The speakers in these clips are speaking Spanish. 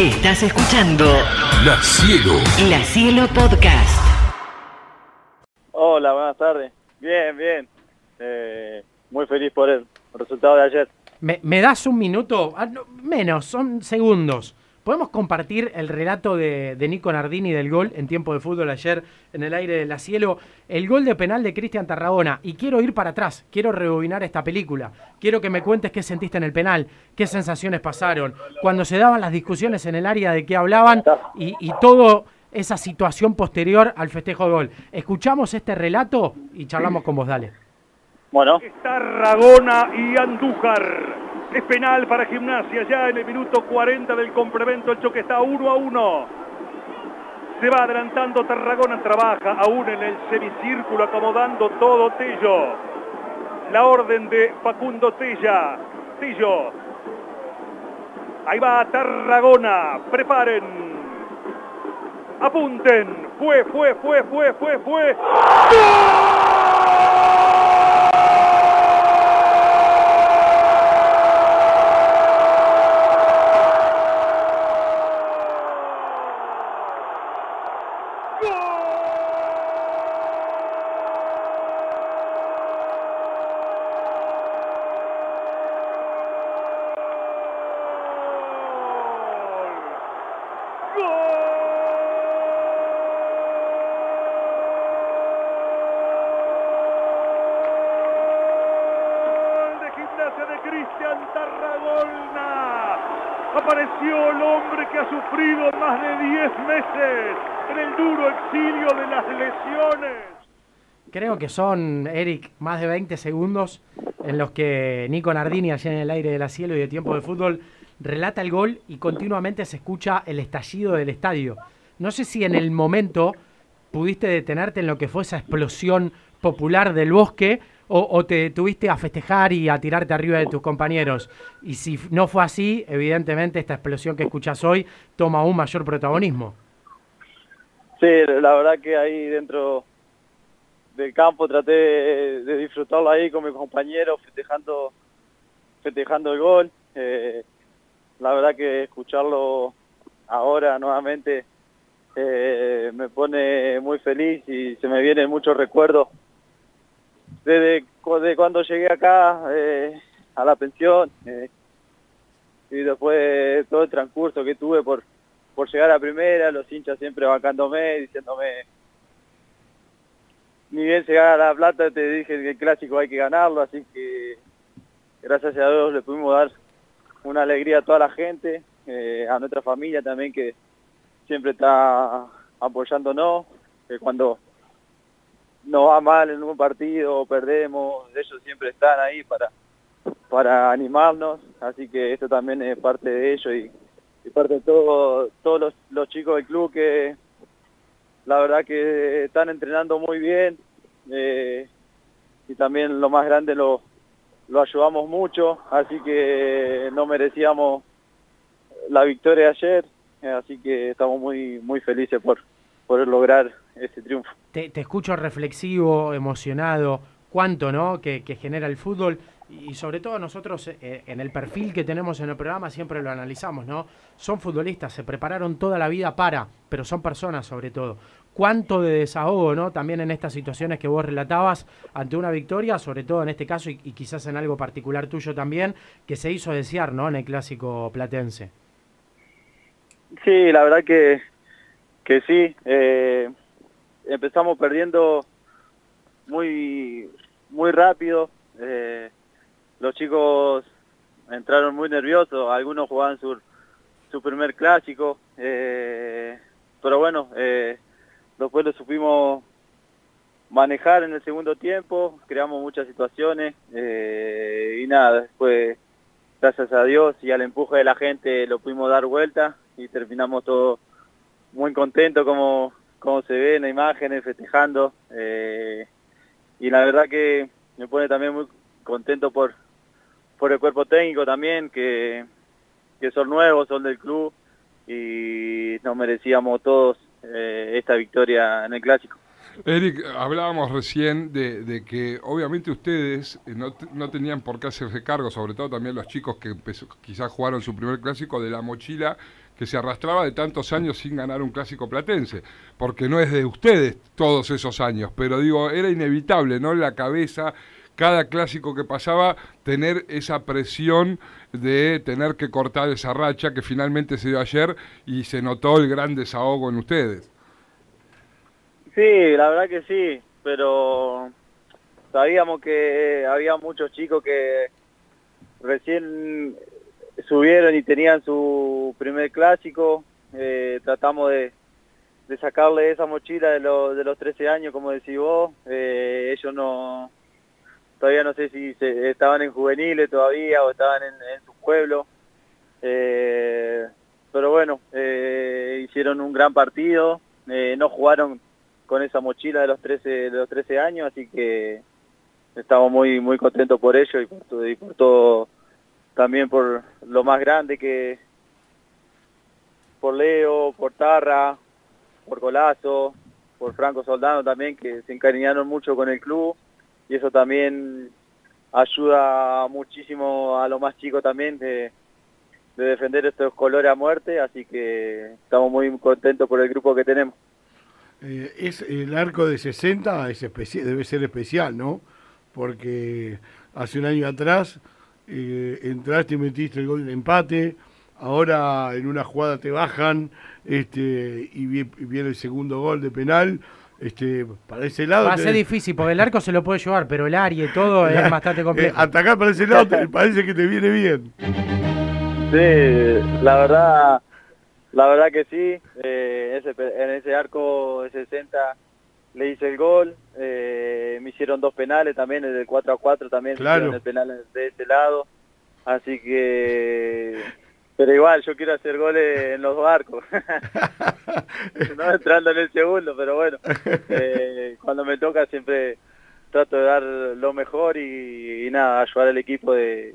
Estás escuchando La Cielo. La Cielo Podcast. Hola, buenas tardes. Bien, bien. Eh, muy feliz por el resultado de ayer. ¿Me, me das un minuto? Ah, no, menos, son segundos. ¿Podemos compartir el relato de, de Nico Nardini del gol en tiempo de fútbol ayer en el aire de la cielo? El gol de penal de Cristian Tarragona. Y quiero ir para atrás, quiero rebobinar esta película. Quiero que me cuentes qué sentiste en el penal, qué sensaciones pasaron, cuando se daban las discusiones en el área de qué hablaban y, y todo esa situación posterior al festejo de gol. Escuchamos este relato y charlamos con vos, dale. Bueno, Tarragona y Andújar. Es penal para Gimnasia ya en el minuto 40 del complemento. El choque está 1 a 1. Se va adelantando Tarragona, trabaja aún en el semicírculo acomodando todo Tello. La orden de Facundo Tella. Tello. Ahí va Tarragona. Preparen. Apunten. Fue, fue, fue, fue, fue, fue. De gimnasia de Cristian Tarragona. Apareció el hombre que ha sufrido más de 10 meses en el duro exilio de las lesiones. Creo que son, Eric, más de 20 segundos en los que Nico Nardini, allá en el aire de la cielo y de tiempo de fútbol, relata el gol y continuamente se escucha el estallido del estadio. No sé si en el momento pudiste detenerte en lo que fue esa explosión popular del bosque o, te tuviste a festejar y a tirarte arriba de tus compañeros. Y si no fue así, evidentemente esta explosión que escuchas hoy toma aún mayor protagonismo. sí, la verdad que ahí dentro del campo traté de disfrutarlo ahí con mis compañeros, festejando, festejando el gol. Eh, la verdad que escucharlo ahora nuevamente eh, me pone muy feliz y se me vienen muchos recuerdos. Desde cu- de cuando llegué acá eh, a la pensión eh, y después todo el transcurso que tuve por, por llegar a primera, los hinchas siempre bancándome, diciéndome ni bien llegar a La Plata te dije que el clásico hay que ganarlo, así que gracias a Dios le pudimos dar una alegría a toda la gente, eh, a nuestra familia también que siempre está apoyándonos, que cuando nos va mal en un partido o perdemos, ellos siempre están ahí para, para animarnos, así que esto también es parte de ello y, parte de todo, todos los, los chicos del club que la verdad que están entrenando muy bien eh, y también lo más grande lo, lo ayudamos mucho, así que no merecíamos la victoria ayer, eh, así que estamos muy muy felices por poder lograr este triunfo. Te, te escucho reflexivo, emocionado, cuánto, ¿no? Que, que genera el fútbol y sobre todo nosotros eh, en el perfil que tenemos en el programa siempre lo analizamos, ¿no? Son futbolistas, se prepararon toda la vida para, pero son personas sobre todo. Cuánto de desahogo, ¿no? También en estas situaciones que vos relatabas ante una victoria, sobre todo en este caso y, quizás en algo particular tuyo también, que se hizo desear, ¿no? En el clásico platense. Sí, la verdad que, que sí. eh, empezamos perdiendo muy, muy rápido. eh, los chicos entraron muy nerviosos, algunos jugaban su, su primer clásico. eh, pero bueno, eh, después lo supimos manejar en el segundo tiempo, creamos muchas situaciones eh, y nada, después gracias a Dios y al empuje de la gente lo pudimos dar vuelta y terminamos todo muy contentos como, como se ve en las imágenes, festejando. y la verdad que me pone también muy contento por, por el cuerpo técnico también, que, que son nuevos, son del club y nos merecíamos todos eh, esta victoria en el clásico. Eric, hablábamos recién de, de que obviamente ustedes eh, no, no tenían por qué hacerse cargo, sobre todo también los chicos que empezó- quizás jugaron su primer clásico, de la mochila que se arrastraba de tantos años sin ganar un clásico platense, porque no es de ustedes todos esos años, pero digo, era inevitable, ¿no? La cabeza, cada clásico que pasaba, tener esa presión de tener que cortar esa racha que finalmente se dio ayer y se notó el gran desahogo en ustedes. Sí, la verdad que sí, pero sabíamos que había muchos chicos que recién subieron y tenían su primer clásico. Eh, tratamos de, sacarle esa mochila de, lo, de los 13 años, como decís vos. Eh, ellos no, todavía no sé si estaban en juveniles todavía o estaban en, en su pueblo. Eh, pero bueno, eh, hicieron un gran partido, eh, no jugaron con esa mochila de los 13, de los 13 años, así que estamos muy muy contentos por ello y por, todo, y por todo, también por lo más grande que por Leo, por Tarra, por Colazo, por Franco Soldano también, que se encariñaron mucho con el club y eso también ayuda muchísimo a lo más chico también de, de defender estos colores a muerte, así que estamos muy contentos por el grupo que tenemos. Eh, es el arco de 60 es especial, debe ser especial, ¿no? Porque hace un año atrás eh, entraste y metiste el gol de empate, ahora en una jugada te bajan este, y viene el segundo gol de penal. Este, para ese lado. Va a ser difícil porque el arco se lo puede llevar, pero el área y todo es bastante complejo. Eh, atacar para ese lado te parece que te viene bien. Sí, la verdad, la verdad que sí. Eh, ese, en ese arco de 60 le hice el gol. Eh, me hicieron dos penales también, el del 4 a 4 también. Claro. El penal de ese lado. Así que pero igual yo quiero hacer goles en los dos arcos no entrando en el segundo pero bueno eh, cuando me toca siempre trato de dar lo mejor y, y nada ayudar al equipo de,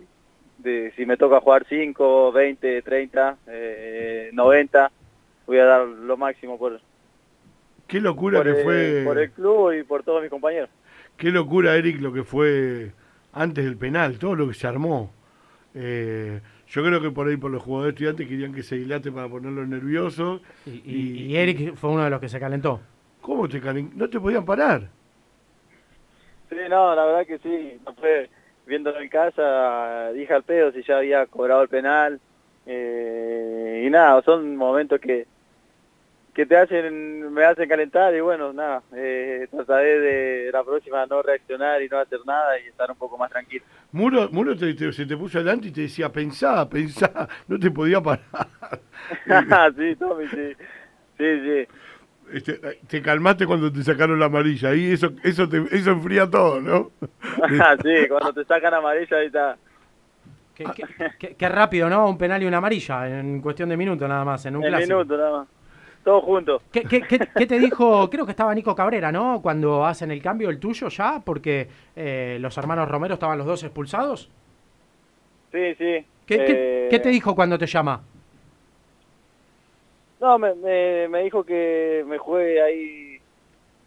de, si me toca jugar 5 20 30 eh, 90 voy a dar lo máximo por qué locura por que el, fue por el club y por todos mis compañeros. Qué locura Eric lo que fue antes del penal todo lo que se armó. Eh, yo creo que por ahí por los jugadores estudiantes querían que se dilate para ponerlo nervioso. Y, y, y, Eric fue uno de los que se calentó. ¿Cómo te calentó? No te podían parar. Sí, no, la verdad que sí. Fue viéndolo en casa, dije al pedo si ya había cobrado el penal. Eh, y nada, son momentos que que te hacen, me hacen calentar y bueno, nada, eh, trataré de la próxima no reaccionar y no hacer nada y estar un poco más tranquilo. Muro, Muro te, te, se te puso adelante y te decía, pensá, pensá, no te podía parar. sí, Tommy, sí, sí, sí. Este, te calmaste cuando te sacaron la amarilla, ahí eso, eso, te, eso enfría todo, ¿no? sí, cuando te sacan amarilla ahí está. Qué, qué, qué, qué, rápido, ¿no? Un penal y una amarilla en cuestión de minutos nada más, en un en clásico. minuto nada más todos juntos. ¿Qué, qué, qué, ¿Qué, te dijo? Creo que estaba Nico Cabrera, ¿no? Cuando hacen el cambio, el tuyo ya, porque eh, los hermanos Romero estaban los dos expulsados. Sí, sí. ¿Qué, eh... te dijo cuando te llama? No, me, me, me, dijo que me juegue ahí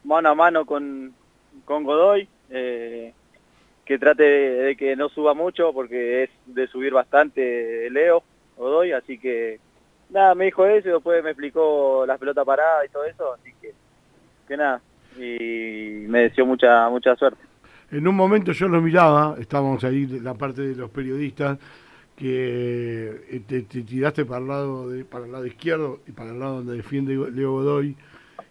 mano a mano con, con Godoy, eh, que trate de, de que no suba mucho, porque es de subir bastante Leo, Godoy, así que nada, me dijo eso y después me explicó las pelotas paradas y todo eso, así que, que nada, y me deseó mucha, mucha suerte. En un momento yo lo miraba, estábamos ahí, la parte de los periodistas, que te, te, tiraste para el, lado de, para el lado izquierdo y para el lado donde defiende Leo Godoy,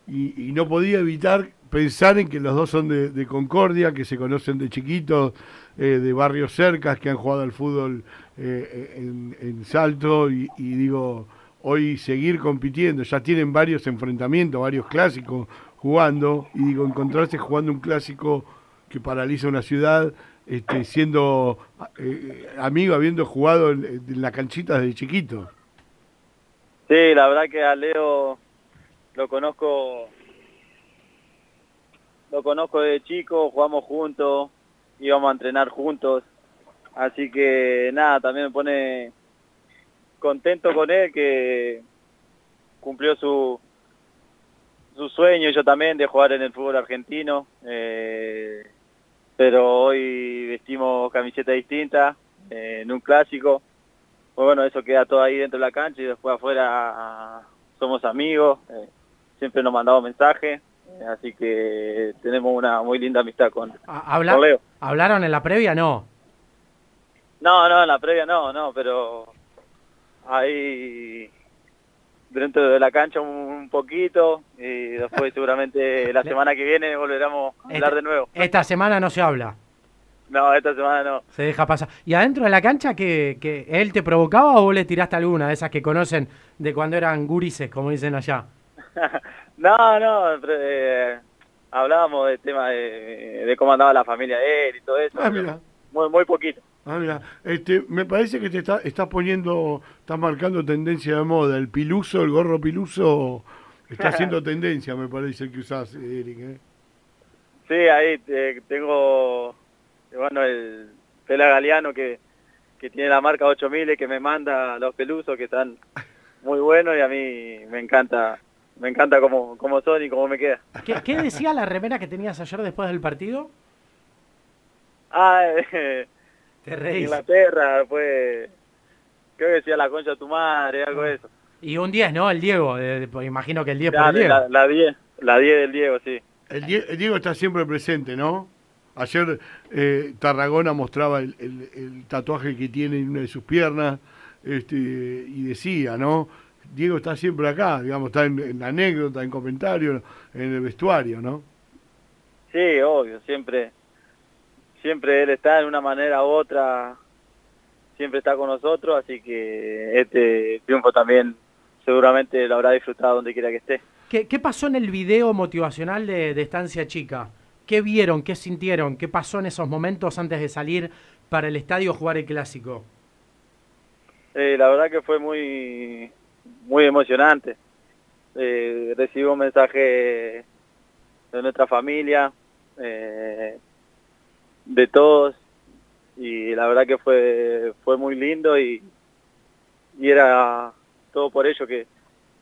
y, no podía evitar pensar en que los dos son de, Concordia, que se conocen de chiquitos, eh, de barrios cercas, que han jugado al fútbol eh, en, Salto, y digo, hoy seguir compitiendo, ya tienen varios enfrentamientos, varios clásicos jugando, y digo, encontrarse jugando un clásico que paraliza una ciudad, este, siendo eh, amigo, habiendo jugado en, en la canchita desde chiquito. Sí, la verdad que a Leo lo conozco lo conozco de chico, jugamos juntos, íbamos a entrenar juntos, así que nada, también me pone contento con él que cumplió su su sueño yo también de jugar en el fútbol argentino eh, pero hoy vestimos camiseta distinta eh, en un clásico pues bueno, eso queda todo ahí dentro de la cancha y después afuera somos amigos, eh, siempre nos mandamos mensajes, eh, así que tenemos una muy linda amistad con, A- habla- con Leo. ¿Hablaron en la previa? No. No, no, en la previa no, no, pero ahí dentro de la cancha un, poquito y después seguramente la semana que viene volveremos a hablar Este- de nuevo. Esta semana no se habla. No, esta semana no. Se deja pasar. ¿Y adentro de la cancha que, que él te provocaba o vos le tiraste alguna de esas que conocen de cuando eran gurises, como dicen allá? No, no, pero, eh, hablábamos del tema de, de cómo andaba la familia de él y todo eso. Ah. Muy, muy poquito. Ah, mira, este, me parece que te está, estás poniendo, estás marcando tendencia de moda. El piluso, el gorro piluso, está haciendo tendencia, me parece el que usás, Eric. ¿eh? Sí, ahí eh, tengo, bueno, el Pela Galeano que, que tiene la marca 8000 que me manda los pelusos que están muy buenos y a mí me encanta, me encanta cómo, cómo son y cómo me queda. ¿Qué, qué decía la remera que tenías ayer después del partido? Ah, eh, Te reís. Inglaterra, pues, creo que decía la concha de tu madre, algo de eso. Y un 10, ¿no? El Diego. de- de- pues imagino que el 10 por el Diego. la, la 10, la 10 del Diego, sí. El, Die- el Diego está siempre presente, ¿no? Ayer eh, Tarragona mostraba el, el- el tatuaje que tiene en una de sus piernas este, y decía, ¿no? Diego está siempre acá, digamos, está en, en la anécdota, en comentario, en el vestuario, ¿no? Sí, obvio, siempre, siempre él está en una manera u otra, siempre está con nosotros, así que este triunfo también seguramente lo habrá disfrutado donde quiera que esté. ¿Qué, qué pasó en el video motivacional de, de Estancia Chica? ¿Qué vieron? ¿Qué sintieron? ¿Qué pasó en esos momentos antes de salir para el estadio a jugar el clásico? Eh, la verdad que fue muy, muy emocionante. Eh, recibí un mensaje de nuestra familia, eh, de todos, y la verdad que fue, fue muy lindo y, y era todo por ello que,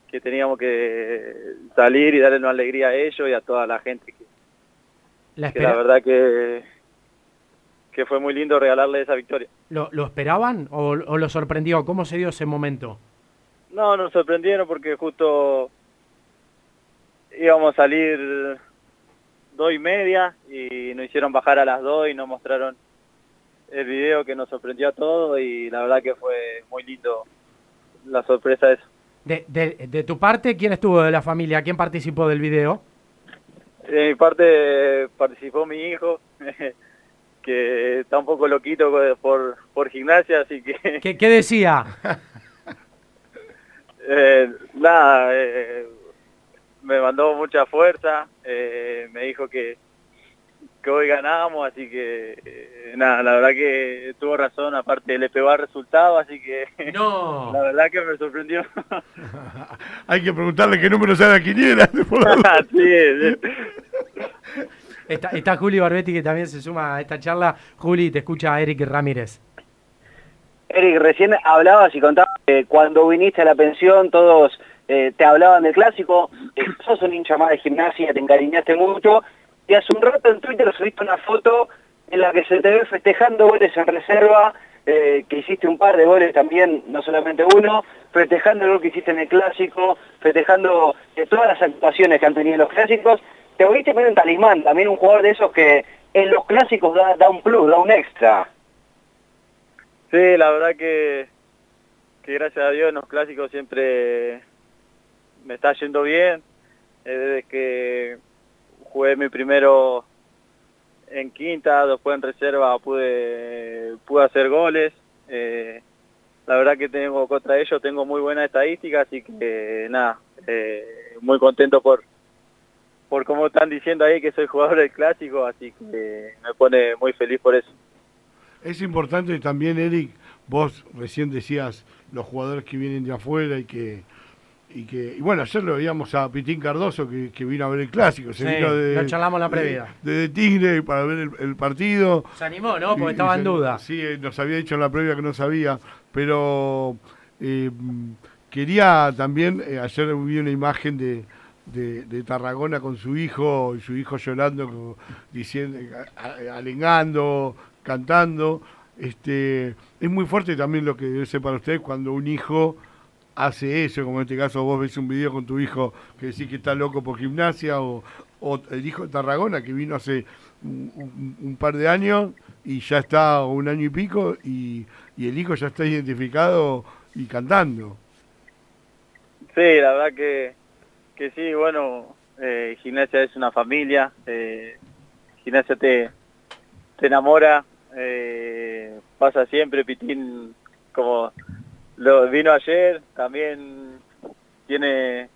que teníamos que salir y darle una alegría a ellos y a toda la gente que, ¿La que la espera- verdad que, que fue muy lindo regalarle esa victoria. ¿Lo, lo esperaban o, o lo sorprendió? ¿Cómo se dio ese momento? No, nos sorprendieron porque justo íbamos a salir dos y media y nos hicieron bajar a las dos y nos mostraron el video que nos sorprendió a todos y la verdad que fue muy lindo la sorpresa de eso. De, de- de tu parte, ¿quién estuvo de la familia? ¿Quién participó del video? De mi parte participó mi hijo, que está un poco loquito por, por gimnasia, así que ¿Qué, qué decía? Eh, nada, eh, me mandó mucha fuerza, eh, me dijo que, que hoy ganamos, así que eh, nada, la verdad que tuvo razón, aparte le pegó al resultado, así que No. la verdad que me sorprendió. Hay que preguntarle qué número sale la quiniela. Sí, sí. Está, está Juli Barbetti que también se suma a esta charla. Juli, te escucha Eric Ramírez. Eric, recién hablabas y contabas que cuando viniste a la pensión todos eh, te hablaban del clásico, eh, sos un hincha más de gimnasia, te encariñaste mucho, y hace un rato en Twitter subiste una foto en la que se te ve festejando goles en reserva, eh, que hiciste un par de goles también, no solamente uno, festejando gol que hiciste en el clásico, festejando eh, todas las actuaciones que han tenido en los clásicos, te volviste medio un talismán, también un jugador de esos que en los clásicos da, da un plus, da un extra. Sí, la verdad que, que gracias a Dios en los clásicos siempre me está yendo bien. Eh, desde que jugué mi primero en quinta, después en reserva pude, pude hacer goles. Eh, la verdad que tengo contra ellos, tengo muy buena estadística, así que nada, eh, muy contento por por cómo están diciendo ahí que soy jugador del clásico, así que me pone muy feliz por eso. Es importante también, Eric, vos recién decías los jugadores que vienen de afuera y que y que y bueno, ayer lo veíamos a Pitín Cardoso que, que vino a ver el clásico, se Sí, vino de, lo charlamos la previa. de, de Tigre para ver el, el partido. Se animó, ¿no? Porque y estaba en duda. Sí, eh, nos había dicho en la previa que no sabía, pero eh, quería también, eh, ayer vi una imagen de, de, de Tarragona con su hijo, y su hijo llorando, diciendo, alengando, cantando, este, es muy fuerte también lo que debe ser para ustedes cuando un hijo hace eso, como en este caso vos ves un video con tu hijo que decís que está loco por gimnasia, o, el hijo de Tarragona que vino hace un par de años y ya está un año y pico y, y el hijo ya está identificado y cantando. Sí, la verdad que, que sí, bueno, eh, gimnasia es una familia, eh, gimnasia te, te enamora, eh, pasa siempre, Pitín como lo vino ayer, también tiene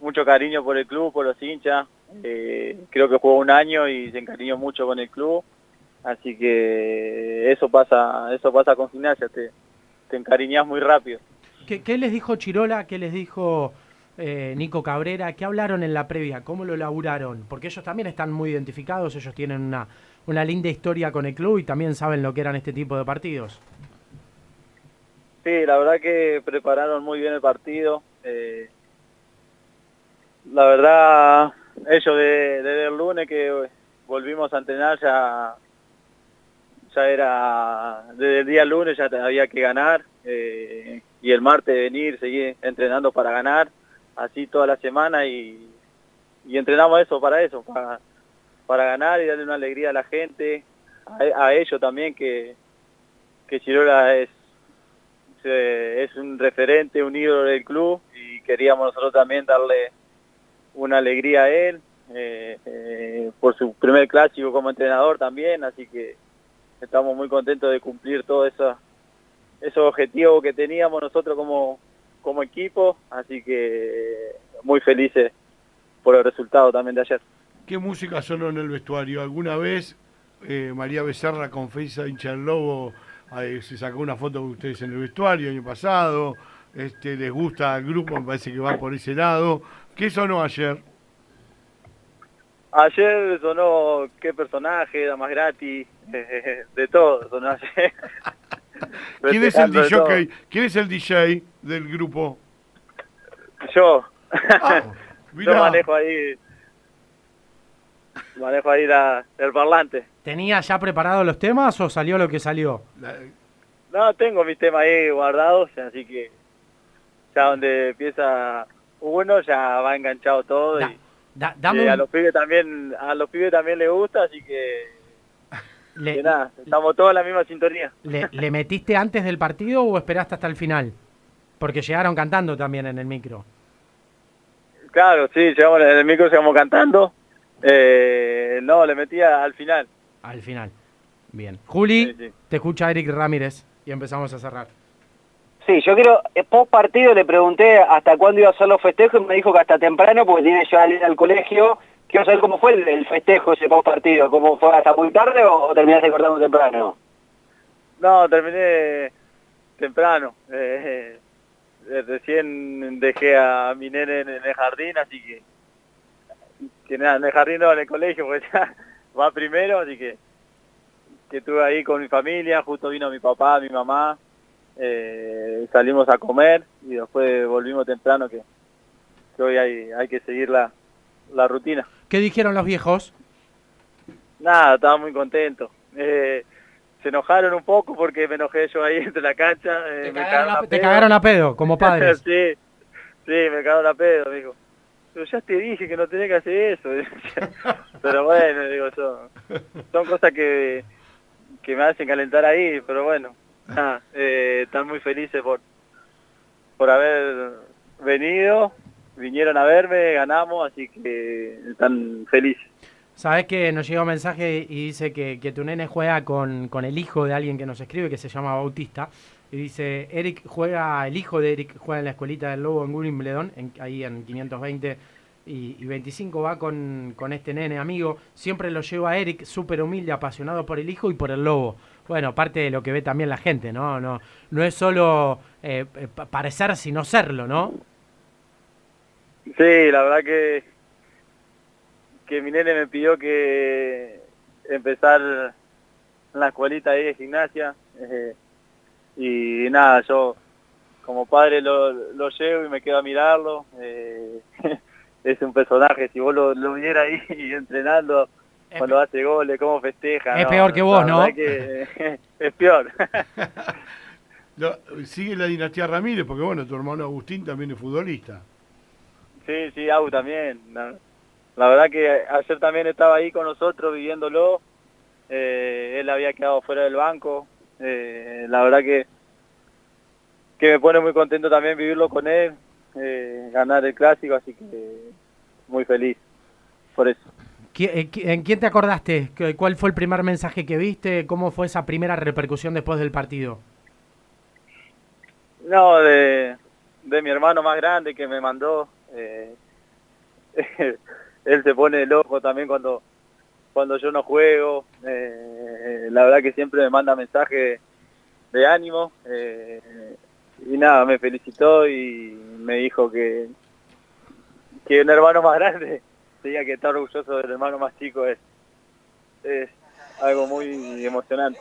mucho cariño por el club, por los hinchas, eh, creo que jugó un año y se encariñó mucho con el club, así que eso pasa, eso pasa con gimnasia, te, te encariñas muy rápido. ¿Qué, qué les dijo Chirola? ¿Qué les dijo eh, Nico Cabrera? ¿Qué hablaron en la previa? ¿Cómo lo laburaron? Porque ellos también están muy identificados, ellos tienen una, una linda historia con el club y también saben lo que eran este tipo de partidos. Sí, la verdad que prepararon muy bien el partido. eh, la verdad, ellos de- desde el lunes que volvimos a entrenar ya, ya era, desde el día lunes ya había que ganar eh, y el martes venir, seguir entrenando para ganar, así toda la semana y, entrenamos eso para eso, para, para ganar y darle una alegría a la gente, a, a ellos también que, que Chirola es se- es un referente, un ídolo del club y queríamos nosotros también darle una alegría a él eh, eh, por su primer clásico como entrenador también, así que estamos muy contentos de cumplir todos esos, esos objetivos que teníamos nosotros como, como equipo, así que muy felices por el resultado también de ayer. ¿Qué música sonó en el vestuario? ¿Alguna vez eh, María Becerra confiesa hincha del lobo? Se sacó una foto con ustedes en el vestuario el año pasado. Este, ¿Les gusta el grupo? Me parece que va por ese lado. ¿Qué sonó ayer? Ayer sonó qué personaje, era más gratis, de todo sonó ayer. ¿Quién es el. DJ? ¿Quién es el DJ del grupo? Yo. Ah. Yo manejo ahí. Manejo ahí la, el parlante. ¿Tenía ya preparados los temas o salió lo que salió? La- No, tengo mis temas ahí guardados, así que ya donde empieza uno ya va enganchado todo Da- y, da- y dame a los pibes también a los pibes también les gusta, así que, le, que nada, estamos todos en la misma sintonía. le- ¿Le metiste antes del partido o esperaste hasta el final? Porque llegaron cantando también en el micro. Claro, sí, llegamos en el micro, llegamos cantando. Eh, no, le metía al final. Al final. Bien. Juli, Sí, sí. te escucha Eric Ramírez y empezamos a cerrar. Sí, yo quiero, eh, post partido le pregunté hasta cuándo iba a ser los festejos y me dijo que hasta temprano porque tiene ya ir al colegio. Quiero saber cómo fue el, el festejo ese post partido, cómo fue hasta muy tarde o, o terminaste cortando temprano. No, terminé temprano. Eh, eh, recién dejé a mi nene en, en el jardín, así que, que nada, en el jardín no, en el colegio, pues ya va primero, así que que estuve ahí con mi familia, justo vino mi papá, mi mamá, eh, salimos a comer y después volvimos temprano, que, que hoy hay, hay que seguir la, la rutina. ¿Qué dijeron los viejos? Nada, estaba muy contento. Eh, se enojaron un poco porque me enojé yo ahí entre la cancha. eh, Te me cagaron, a, te pedo. cagaron a pedo, como padres. sí, sí, me cagaron a pedo, dijo. Pero ya te dije que no tenés que hacer eso. pero bueno, digo, son, son cosas que, que me hacen calentar ahí, pero bueno, eh, están muy felices por, por haber venido, vinieron a verme, ganamos, así que están felices. Sabes que nos llega un mensaje y dice que, que tu nene juega con, con el hijo de alguien que nos escribe que se llama Bautista. Y dice, Eric juega, el hijo de Eric juega en la escuelita del Lobo en Wimbledon, en, ahí en 520 y, y 25 va con, con este nene amigo. Siempre lo lleva Eric, súper humilde, apasionado por el hijo y por el Lobo. Bueno, parte de lo que ve también la gente, ¿no? No, no es solo eh, eh, pa- parecer, sino serlo, ¿no? Sí, la verdad que que mi nene me pidió que empezar la escuelita ahí de gimnasia eh, y nada, yo como padre lo, lo llevo y me quedo a mirarlo. eh, es un personaje, si vos lo, lo viera ahí entrenando, cuando hace goles, cómo festeja. Es no, peor que vos, la ¿no? verdad que es peor. Sigue la dinastía Ramírez, porque bueno, tu hermano Agustín también es futbolista. Sí, sí, Agu también. La, la verdad que ayer también estaba ahí con nosotros viviéndolo. Eh, él había quedado fuera del banco. Eh, la verdad que, que me pone muy contento también vivirlo con él, eh, ganar el clásico, así que muy feliz por eso. ¿Qui- eh, ¿En quién te acordaste? ¿Qué- ¿Cuál fue el primer mensaje que viste? ¿Cómo fue esa primera repercusión después del partido? No, de, de mi hermano más grande que me mandó. eh, él se pone loco también cuando cuando yo no juego. eh, la verdad que siempre me manda mensajes de ánimo. eh, y nada, me felicitó y me dijo que, que un hermano más grande tenía que estar orgulloso del hermano más chico. Es, es algo muy emocionante.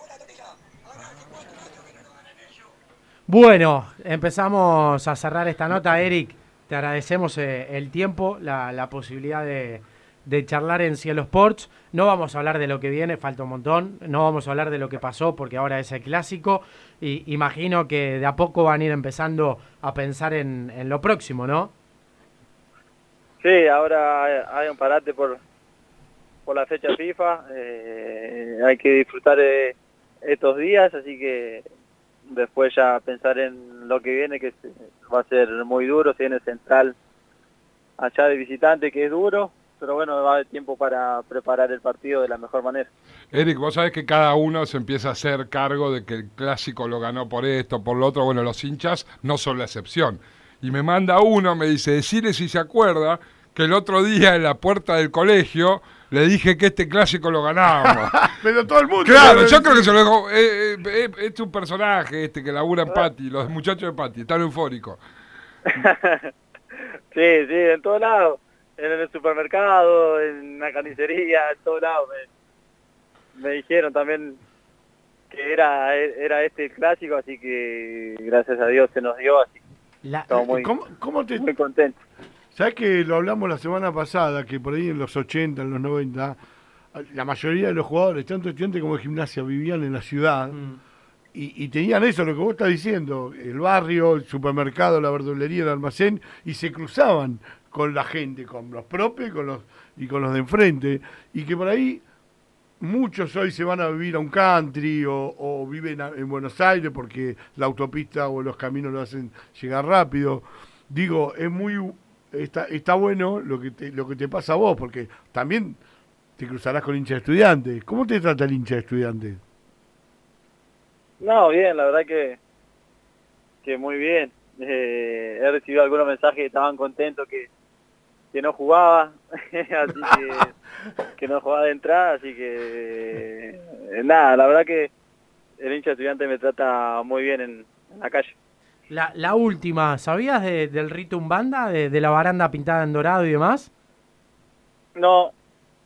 Bueno, empezamos a cerrar esta nota, Eric. Te agradecemos eh, el tiempo, la, la posibilidad de, de charlar en Cielo Sports. No vamos a hablar de lo que viene, falta un montón. No vamos a hablar de lo que pasó porque ahora es el clásico. Y imagino que de a poco van a ir empezando a pensar en, lo próximo, ¿no? Sí, ahora hay- un parate por, por la fecha FIFA. eh, hay que disfrutar de estos días, así que después ya pensar en lo que viene, que va a ser muy duro. Se viene Central allá de visitante, que es duro, pero bueno, va a haber tiempo para preparar el partido de la mejor manera. Eric, vos sabés que cada uno se empieza a hacer cargo de que el clásico lo ganó por esto, por lo otro. Bueno, los hinchas no son la excepción. Y me manda uno, me dice, decirle si se acuerda que el otro día en la puerta del colegio le dije que este clásico lo ganábamos. Pero todo el mundo. claro, yo creo que se lo dijo. eh, eh, eh, este es un personaje este que labura en Pati, los muchachos de Pati, están eufóricos. Sí, sí, en todos lados. En el supermercado, en la carnicería, en todos lados. Me, me dijeron también que era, era este el clásico, así que gracias a Dios se nos dio, así que La- estamos muy, ¿Cómo, cómo te, muy contentos. ¿Sabes que lo hablamos la semana pasada, que por ahí en los 80, en los 90, la mayoría de los jugadores, tanto estudiantes como de gimnasia, vivían en la ciudad Mm. y, y tenían eso, lo que vos estás diciendo, el barrio, el supermercado, la verdulería, el almacén, y se cruzaban con la gente, con los propios y con los, y con los de enfrente, y que por ahí muchos hoy se van a vivir a un country o, o viven en Buenos Aires porque la autopista o los caminos lo hacen llegar rápido. Digo, es muy está, está bueno lo que te, lo que te pasa a vos, porque también te cruzarás con hincha de estudiantes. ¿Cómo te trata el hincha de estudiantes? No, bien, la verdad que, que muy bien. Eh, he recibido algunos mensajes que estaban contentos que, que no jugaba, así que, que no jugaba de entrada, así que eh, nada, la verdad que el hincha estudiante me trata muy bien en, en la calle. La, la última, ¿sabías de- del rito Umbanda? De, de la baranda pintada en dorado y demás? No,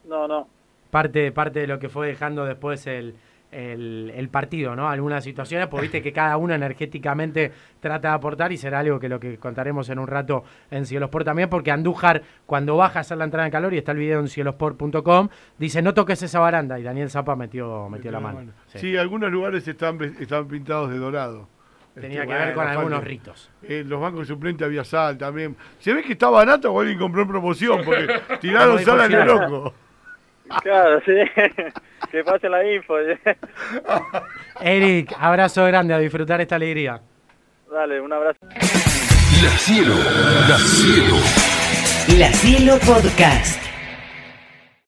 no, no. Parte, parte de lo que fue dejando después el, el, el partido, ¿no? Algunas situaciones, pues viste que cada uno energéticamente trata de aportar y será algo que lo que contaremos en un rato en Cielosport también, porque Andújar, cuando baja a hacer la entrada en calor, y está el video en cielosport.com, dice, no toques esa baranda, y Daniel Zapa metió, metió la mano. Sí. Sí. algunos lugares están, están pintados de dorado. Tenía Este, que ver con algunos ritos. En los bancos suplentes había sal también. Se ve que está barato o alguien compró en promoción, porque tiraron sal a lo loco. Claro, sí. que pasen la info. Eric, abrazo grande, a disfrutar esta alegría. Dale, un abrazo. La Cielo Podcast.